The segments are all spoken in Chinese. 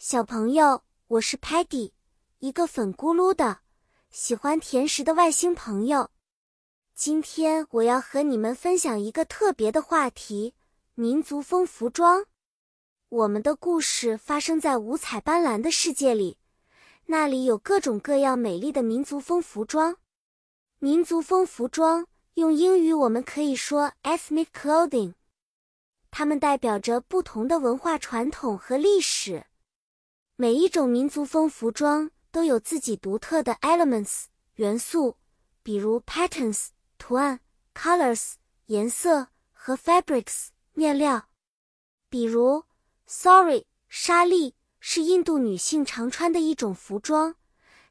小朋友，我是 Patty，一个粉咕噜的喜欢甜食的外星朋友。今天我要和你们分享一个特别的话题——民族风服装。我们的故事发生在五彩斑斓的世界里，那里有各种各样美丽的民族风服装。民族风服装用英语我们可以说 ethnic clothing，它们代表着不同的文化传统和历史。每一种民族风服装都有自己独特的 elements 元素，比如 patterns 图案、colors 颜色和 fabrics 面料。比如 sari 沙丽是印度女性常穿的一种服装，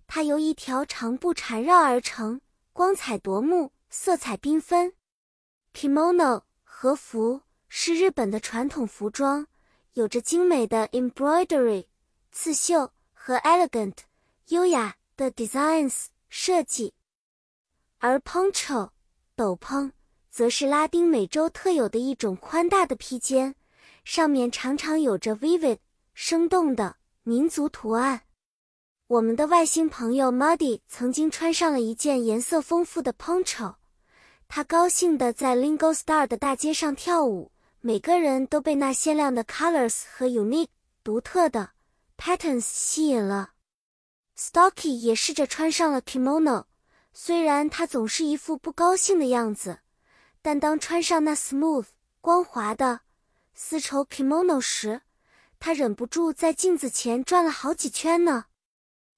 它由一条长布缠绕而成，光彩夺目，色彩缤纷。kimono 和服是日本的传统服装，有着精美的 embroidery。刺绣和 elegant 优雅的 designs 设计，而 poncho 斗篷则是拉丁美洲特有的一种宽大的披肩，上面常常有着 vivid 生动的民族图案。我们的外星朋友 Muddy 曾经穿上了一件颜色丰富的 poncho，他高兴地在 Lingo Star 的大街上跳舞，每个人都被那鲜亮的 colors 和 unique 独特的。Patterns 吸引了，Stocky 也试着穿上了 kimono，虽然他总是一副不高兴的样子，但当穿上那 smooth 光滑的丝绸 kimono 时，他忍不住在镜子前转了好几圈呢。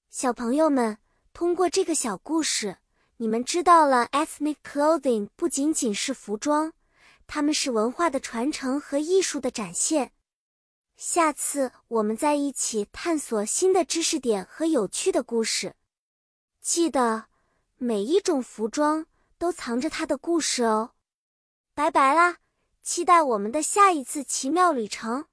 小朋友们，通过这个小故事，你们知道了 ethnic clothing 不仅仅是服装，它们是文化的传承和艺术的展现。下次我们再一起探索新的知识点和有趣的故事。记得，每一种服装都藏着它的故事哦。拜拜啦，期待我们的下一次奇妙旅程。